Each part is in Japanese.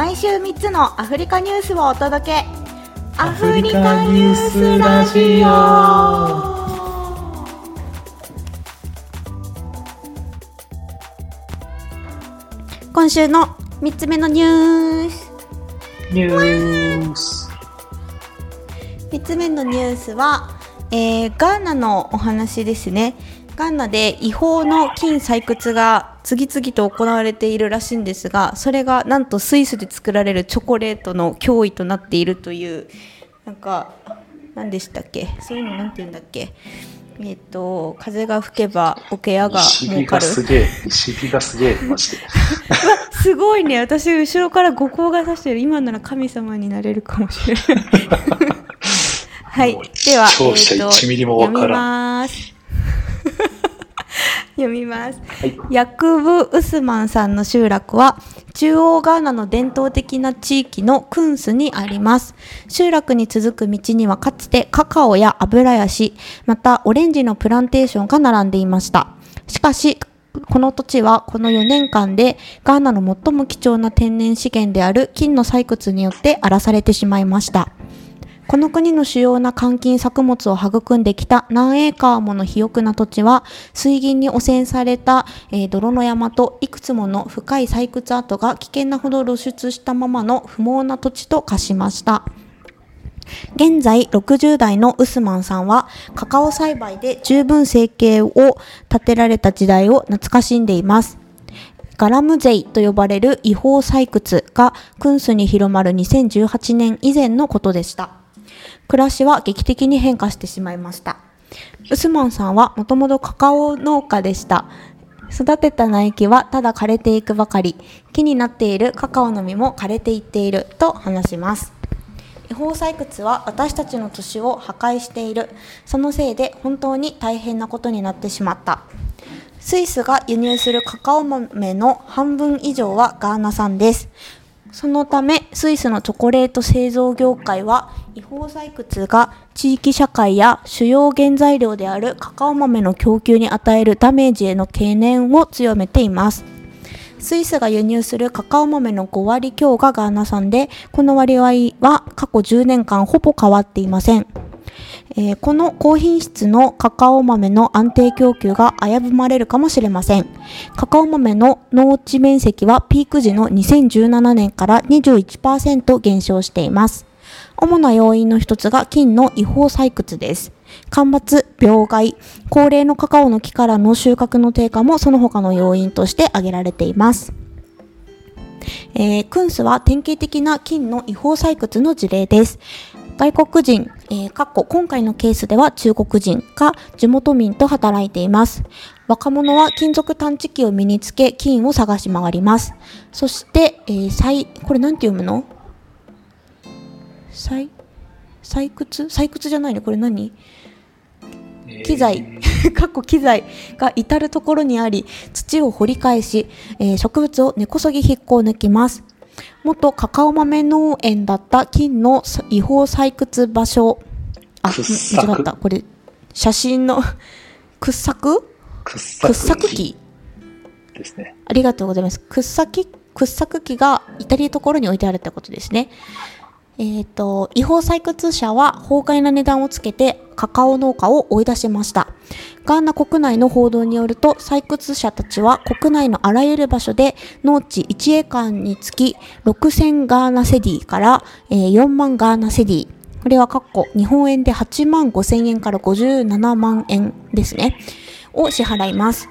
毎週3つのアフリカニュースをお届け。アフリカニュースラジオ。今週の3つ目のニュース。ニュース。3つ目のニュースは、えー、ガーナのお話ですねガーナで違法の金採掘が次々と行われているらしいんですがそれがなんとスイスで作られるチョコレートの脅威となっているというなんか何でしたっけ？そういうのなんて言うんだっけ？えっ、ー、と風が吹けば桶屋が儲かる。すげえ石がすげえマジですごいね。私後ろから五光が差してる。今なら神様になれるかもしれない。はい。では、えー、と読みます。読みます。はい、ヤクブ・ウスマンさんの集落は、中央ガーナの伝統的な地域のクンスにあります。集落に続く道にはかつてカカオや油ヤシ、またオレンジのプランテーションが並んでいました。しかし、この土地はこの4年間でガーナの最も貴重な天然資源である金の採掘によって荒らされてしまいました。この国の主要な換金作物を育んできた何エーカーもの肥沃な土地は、水銀に汚染された、えー、泥の山といくつもの深い採掘跡が危険なほど露出したままの不毛な土地と化しました。現在60代のウスマンさんはカカオ栽培で十分生計を立てられた時代を懐かしんでいます。ガラムゼイと呼ばれる違法採掘がクンスに広まる2018年以前のことでした。暮らしは劇的に変化してしまいました。ウスマンさんはもともとカカオ農家でした。育てた苗木はただ枯れていくばかり。木になっているカカオの実も枯れていっていると話します。違法採掘は私たちの都市を破壊している。そのせいで本当に大変なことになってしまった。スイスが輸入するカカオ豆の半分以上はガーナ産です。そのためスイスのチョコレート製造業界は違法採掘が地域社会や主要原材料であるカカオ豆の供給に与えるダメージへの懸念を強めています。スイスが輸入するカカオ豆の5割強がガーナ産で、この割合は過去10年間ほぼ変わっていません。えー、この高品質のカカオ豆の安定供給が危ぶまれるかもしれません。カカオ豆の農地面積はピーク時の2017年から21%減少しています。主な要因の一つが金の違法採掘です。干ばつ、病害、高齢のカカオの木からの収穫の低下もその他の要因として挙げられています。えー、クンスは典型的な金の違法採掘の事例です。外国人、えー、かっこ今回のケースでは中国人が地元民と働いています。若者は金属探知機を身につけ金を探し回ります。そして、えー、採、これなんて読むの？採、採掘？採掘じゃないね。これ何？機材、かっこ機材が至るところにあり、土を掘り返し、えー、植物を根こそぎ引っこ抜きます。元カカオ豆農園だった金の違法採掘場所。あ、間違った。これ、写真の 掘削？掘削機ですね。ありがとうございます。掘削掘削機が至るところに置いてあるってことですね。えっ、ー、と、違法採掘者は法外な値段をつけてカカオ農家を追い出しました。ガーナ国内の報道によると、採掘者たちは国内のあらゆる場所で農地1エーカーにつき6000ガーナセディから、えー、4万ガーナセディ。これは括弧日本円で8万5000円から57万円ですね。を支払います。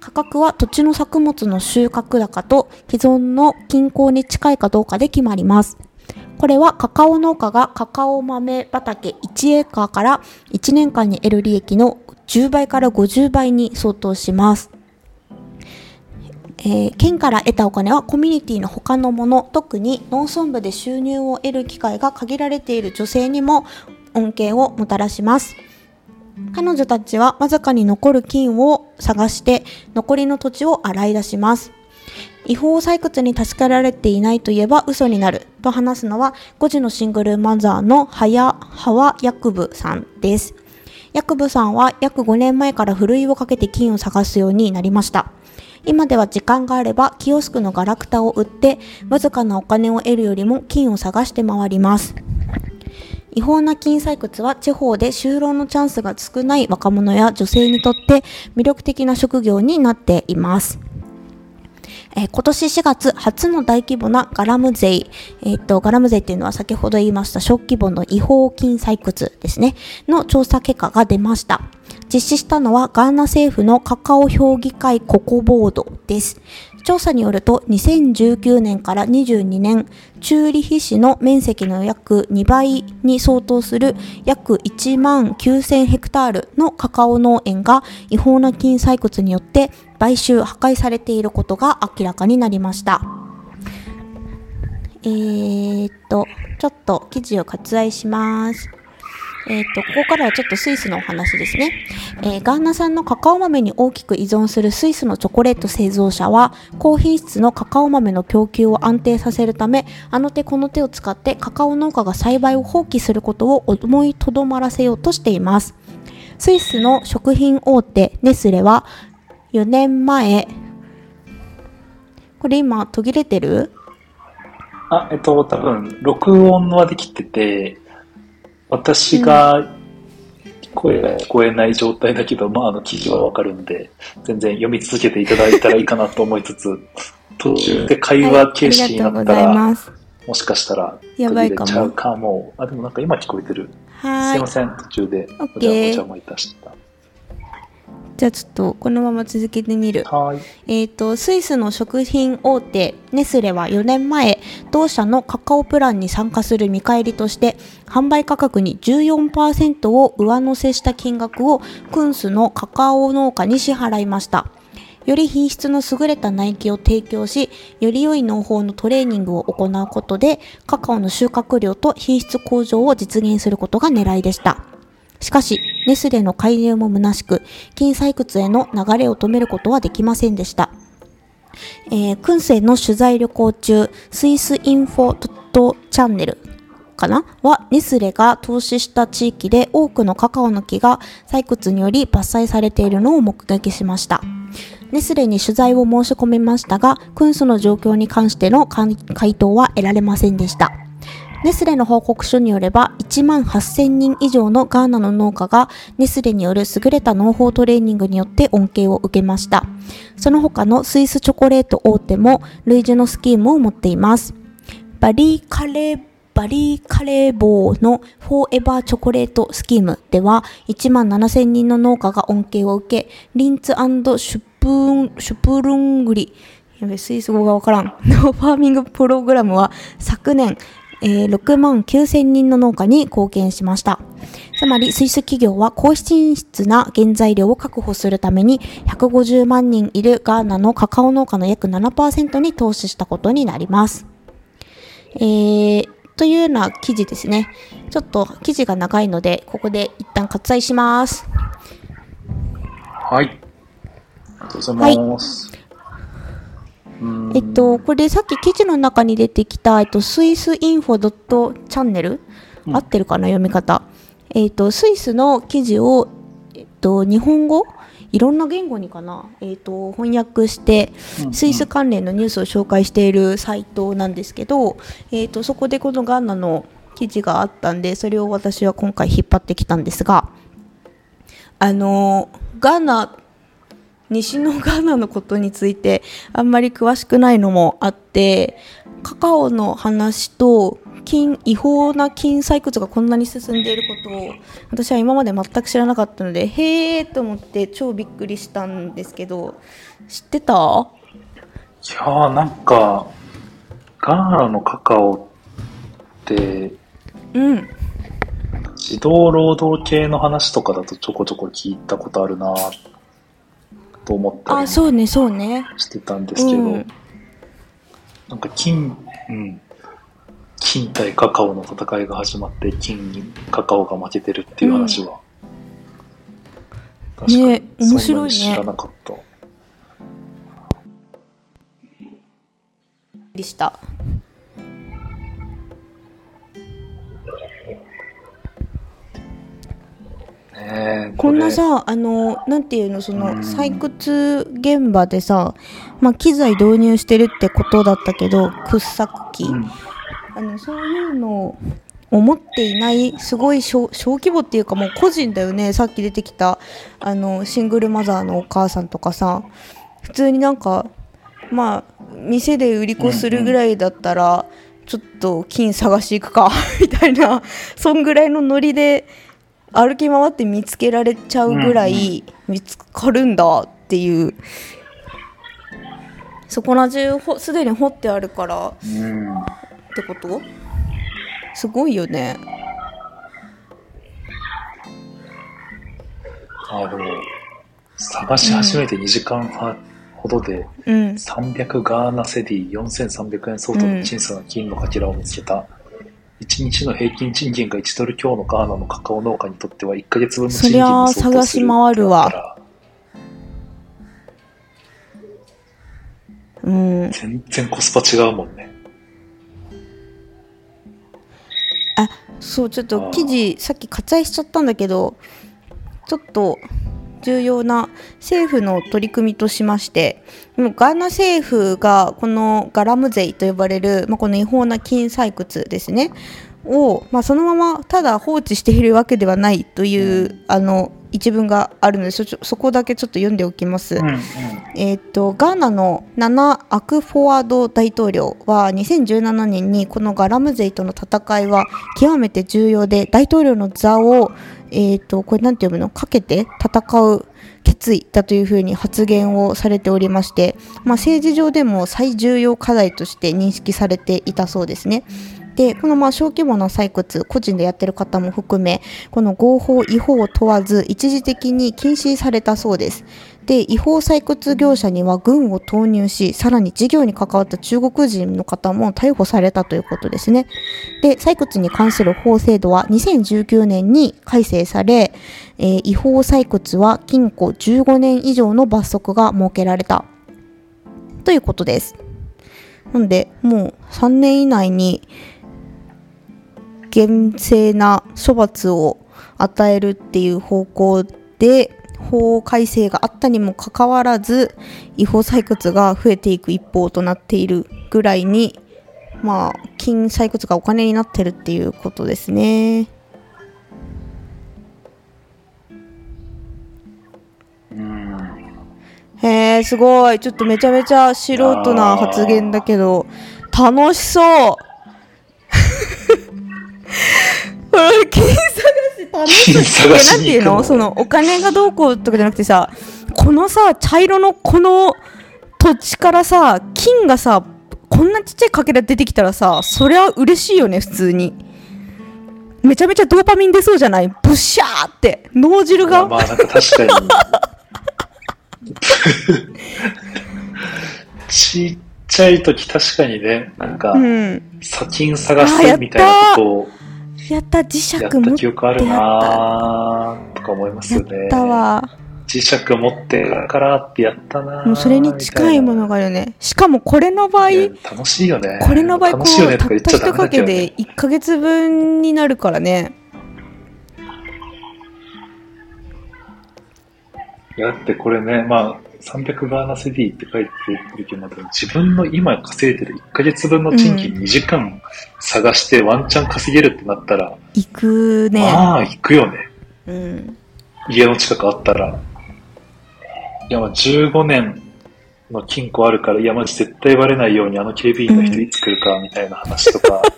価格は土地の作物の収穫高と既存の均衡に近いかどうかで決まります。これはカカオ農家がカカオ豆畑1エーカーから1年間に得る利益の10倍から50倍に相当します。えー、県から得たお金はコミュニティの他のもの、特に農村部で収入を得る機会が限られている女性にも恩恵をもたらします。彼女たちはわずかに残る金を探して残りの土地を洗い出します。違法採掘に助けられていないといえば嘘になると話すのは5時のシングルマザーのハヤハワヤクブさんです。ヤクブさんは約5年前からふるいをかけて金を探すようになりました。今では時間があればキオスクのガラクタを売ってわずかなお金を得るよりも金を探して回ります。違法な金採掘は地方で就労のチャンスが少ない若者や女性にとって魅力的な職業になっています。えー今年4月初の大規模なガラム税、えーとガラム税っていうのは先ほど言いました小規模の違法金採掘ですねの調査結果が出ました。実施したのはガーナ政府のカカオ評議会ココボードです。調査によると2019年から22年チューリヒ市の面積の約2倍に相当する約1万9000ヘクタールのカカオ農園が違法な金採掘によって買収破壊されていることが明らかになりました。えー、っとちょっと記事を割愛します。えー、とここからはちょっとスイスのお話ですね、えーガーナ産のカカオ豆に大きく依存するスイスのチョコレート製造者は高品質のカカオ豆の供給を安定させるためあの手この手を使ってカカオ農家が栽培を放棄することを思いとどまらせようとしています。スイスの食品大手ネスレは4年前これ今途切れてる？あ、えっと、多分、録音はできてて、私が声が聞こえない状態だけど、まあ、あの、記事はわかるんで、全然読み続けていただいたらいいかなと思いつつ、途中で会話形式になったら、ますもしかしたら、やばいかもちゃうかも。あ、でもなんか今聞こえてる。はーいすいません、途中で。オッケーお邪魔いたした。じゃあちょっとこのまま続けてみるはーい。えー、とスイスの食品大手ネスレは4年前同社のカカオプランに参加する見返りとして販売価格に14%を上乗せした金額をクンスのカカオ農家に支払いましたより品質の優れた苗木を提供しより良い農法のトレーニングを行うことでカカオの収穫量と品質向上を実現することが狙いでしたしかし、ネスレの介入も虚しく、金採掘への流れを止めることはできませんでした。えー、燻製の取材旅行中、スイスインフォトットチャンネルかな？は、ネスレが投資した地域で多くのカカオの木が採掘により伐採されているのを目撃しました。ネスレに取材を申し込みましたが、燻製の状況に関しての回答は得られませんでした。ネスレの報告書によれば1万8000人以上のガーナの農家がネスレによる優れた農法トレーニングによって恩恵を受けました。その他のスイスチョコレート大手も類似のスキームを持っています。バリーカレーバリーカレーボーのフォーエバーチョコレートスキームでは1万7000人の農家が恩恵を受け、リンツシュプーン、シュプルングリ、やべ、スイス語がわからん。のファーミングプログラムは昨年、えー6万9000人の農家に貢献しました。つまり、スイス企業は高品質な原材料を確保するために、150万人いるガーナのカカオ農家の約7%に投資したことになります。えー、というような記事ですね。ちょっと記事が長いので、ここで一旦割愛します。はい。ありがとうございます。うーんえっと、これさっき記事の中に出てきた、えっと、スイスインフォドットチャンネル、うん。合ってるかな読み方。えっと、スイスの記事を、えっと、日本語？いろんな言語にかな、えっと、翻訳して、うん。スイス関連のニュースを紹介しているサイトなんですけど、えっと、そこでこのガーナの記事があったんで、それを私は今回引っ張ってきたんですが、あの、ガーナ、西のガーナのことについてあんまり詳しくないのもあってカカオの話と金違法な金採掘がこんなに進んでいることを私は今まで全く知らなかったのでへーと思って超びっくりしたんですけど知ってた？いやーなんか、ガーナのカカオって、うん。児童労働系の話とかだとちょこちょこ聞いたことあるなと思ったりあそうねそうね。してたんですけど、うん。なんか金、うん、金対カカオの戦いが始まって金にカカオが負けてるっていう話は、確かにね面白いね。知らなかった。でしたこんんなさあのなんていうのそのうん採掘現場でさ、まあ、機材導入してるってことだったけど掘削機、うん。あのそういうのを持っていないすごい小小規模っていうかもう個人だよねさっき出てきたあのシングルマザーのお母さんとかさ。普通になんかまあ店で売り子するぐらいだったら、ちょっと金探し行くか みたいなそんぐらいのノリで歩き回って見つけられちゃうぐらい見つかるんだっていう。そこら中ほすでに掘ってあるからうん。ってこと？すごいよね。あでも探し始めて2時間半ほどでうん。300ガーナセディ4300円相当の小さな金のかけらを見つけた、1日の平均賃金が1ドル強のガーナのカカオ農家にとっては1ヶ月分の賃金に相当するそりゃ探し回るわ。からうん。全然コスパ違うもんね。そうちょっと記事さっき割愛しちゃったんだけどちょっと重要な政府の取り組みとしましてガーナ政府がこのガラム税と呼ばれる、まあ、この違法な金採掘ですねを、まあ、そのままただ放置しているわけではないというあの一文があるのでそそこだけちょっと読んでおきます。うんうんえー、とガーナのナナ・アクフォワード大統領は2017年にこのガラム税との戦いは極めて重要で大統領の座を、えー、とこれなんて読むの？かけて戦う決意だというふうに発言をされておりまして、まあ、政治上でも最重要課題として認識されていたそうですね。でこのまあ小規模な採掘個人でやってる方も含めこの合法違法を問わず一時的に禁止されたそうですで違法採掘業者には軍を投入しさらに事業に関わった中国人の方も逮捕されたということですね。で採掘に関する法制度は2019年に改正され、えー違法採掘は禁錮15年以上の罰則が設けられた。ということです。なのでもう3年以内に厳正な処罰を与えるっていう方向で法改正があったにもかかわらず違法採掘が増えていく一方となっているぐらいにまあ金採掘がお金になってるっていうことですね。へえすごいちょっとめちゃめちゃ素人な発言だけど楽しそうこれ金探し楽し金そう探しなんていうの？の そのお金がどうこうとかじゃなくてさこのさ茶色のこの土地からさ金がさこんなちっちゃいかけら出てきたらさそりゃ嬉しいよね普通に。めちゃめちゃドーパミン出そうじゃない？ブッシャーって。脳汁が、まあなんか確かに。ちっちゃい時確かにねなんかうん。砂金探すみたいなことをやった磁石や持った。っ記憶あるなーとか思いますね。ったわ。磁石持ってるからってやったなーもうそれに近いものがあるよね。しかもこれの場合楽しいよね。これの場合こ楽しいよねたった一かけでね、1ヶ月分になるからね。だってこれねまあ300ガーナセディって書いてるけど自分の今稼いでる1ヶ月分の賃金2時間探してワンチャン稼げるってなったら、行くね。まあ行くよね。うん。家の近くあったら。いや、まあ15年の金庫あるから、いや、まじ絶対バレないようにあの警備員の人いつ来るか、みたいな話とか。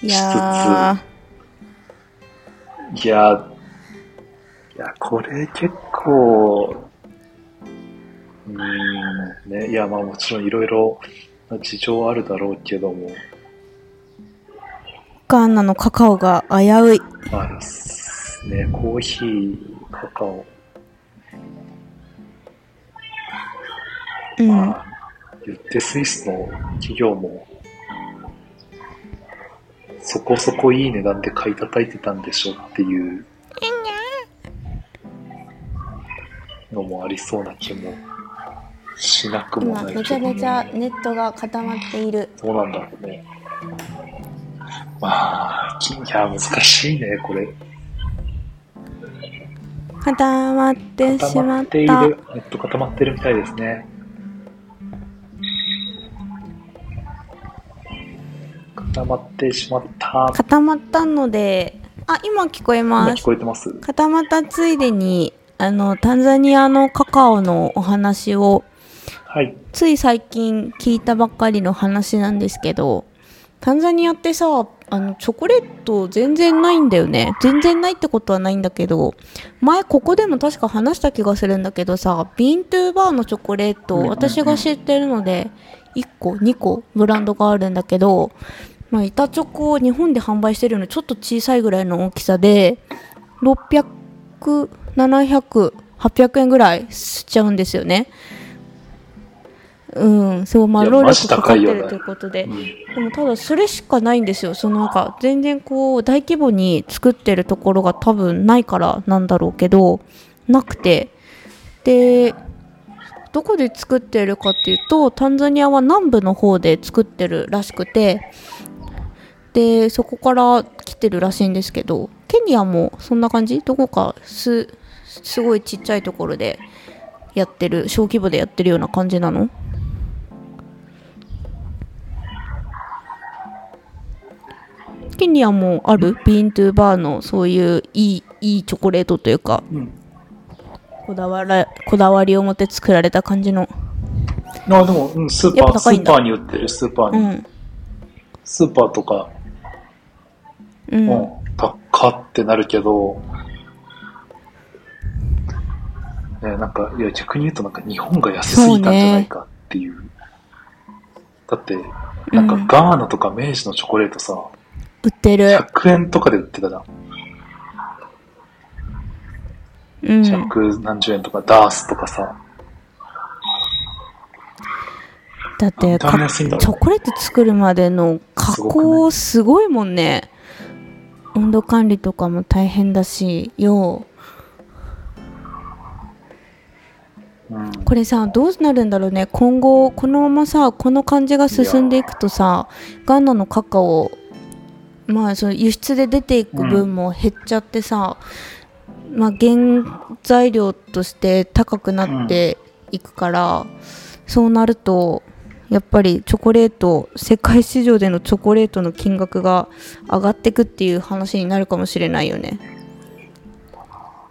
いやいや、いや、これ結構、うーん、ね、いや、まあもちろんいろいろな事情あるだろうけども、ーガーナのカカオが危うい。まあ、ね、コーヒー、カカオ、うん。まあ、言ってスイスの企業も、そこそこいい値段で買い叩いてたんでしょっていうのもありそうな気もしなくも今ないめちゃめちゃネットが固まっているそうなんだろうね。まあ、金いや難しいね、これ。固まってし固ままっ。ったている。えっと、固まってるみたいですね。固まってしまった。固まったので、あ、今聞こえ今聞ます。こえてます固まったついでに、あの、タンザニアのカカオのお話を、はい。つい最近聞いたばっかりの話なんですけど、タンザニアってさ、あの、チョコレート全然ないんだよね。全然ないってことはないんだけど、前ここでも確か話した気がするんだけどさ、ビーントゥーバーのチョコレート、私が知ってるので、1個、2個ブランドがあるんだけど、まあ、板チョコを日本で販売してるのちょっと小さいぐらいの大きさで、600、700、800円ぐらいしちゃうんですよね。うん、そう、まあ、労力かかってるということでう。んでもただそれしかないんですよ。そのなんか全然こう大規模に作ってるところが多分ないからなんだろうけど、なくて。で、どこで作ってるかっていうと、タンザニアは南部の方で作ってるらしくて、で、そこから来てるらしいんですけど、ケニアもそんな感じ？どこかす、すごいちっちゃいところでやってる、小規模でやってるような感じなの？ケニアもある？ビーントゥーバーのそういういいいいチョコレートというかうん。こだわらこだわりを持って作られた感じの。あ、でも、うん、スーやパー、スーパーに売ってる、スーパーに。うん。スーパーとか、うん、もう、高ってなるけど、ね、なんか、いや、逆に言うとなんか日本が安すぎたんじゃないかっていう。だって、なんかうん。ガーナとか明治のチョコレートさ、売ってる。100円とかで売ってたじゃん。うん。100何十円とか、ダースとかさ。だってなんであんな安いんだろう。チョコレート作るまでの加工すごいもんね。温度管理とかも大変だしようこれさどうなるんだろうね。今後このままさこの感じが進んでいくとさガーナのカカオまあその輸出で出ていく分も減っちゃってさ、まあ原材料として高くなっていくから、そうなるとやっぱりチョコレート世界市場でのチョコレートの金額が上がっていくっていう話になるかもしれないよね。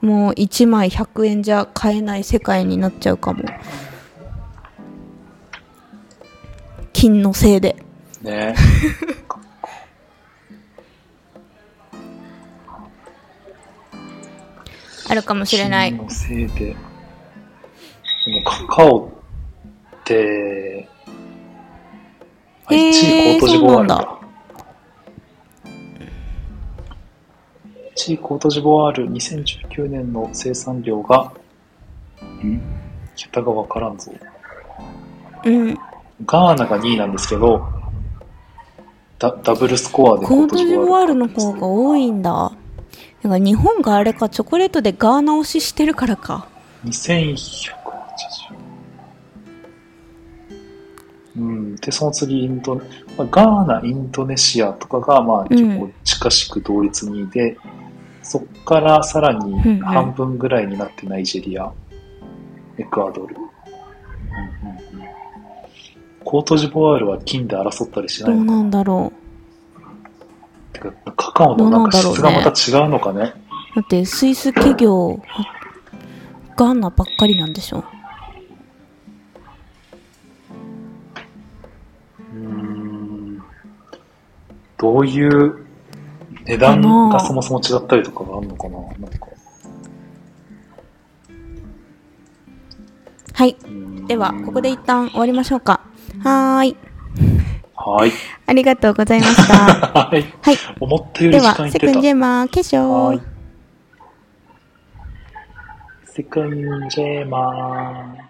もう1枚100円じゃ買えない世界になっちゃうかも。金のせいで。ね。あるかもしれない。金のせいで。でもカカオって、あへー1位コートジボワールそうなんだ。1位コートジボワール2019年の生産量が、ん桁がわからんぞ。うんガーナが2位なんですけど、ダダブルスコアでコートジボワールのが方が多いんだなんか日本があれかチョコレートでガーナ推ししてるからか2180。うん。で、その次、インド、まあ、ガーナ、インドネシアとかが、まあ、結構近しく同率2位で、そっからさらにうんうん。半分ぐらいになってナイジェリア、エクアドル。うんうんうん。コートジボワールは金で争ったりしないのかどうなんだろてかカカオのなんか質がまた違うのかね。うだってスイス企業ガーナばっかりなんでしょどういう値段がそもそも違ったりとかがあるのかな？なんか。はい。では、ここで一旦終わりましょうか。はーい。はい。ありがとうございました。はい。はい。思ったよりでは、時間いってたセクンジ。ェマー、化粧。はい。セクンジェマー。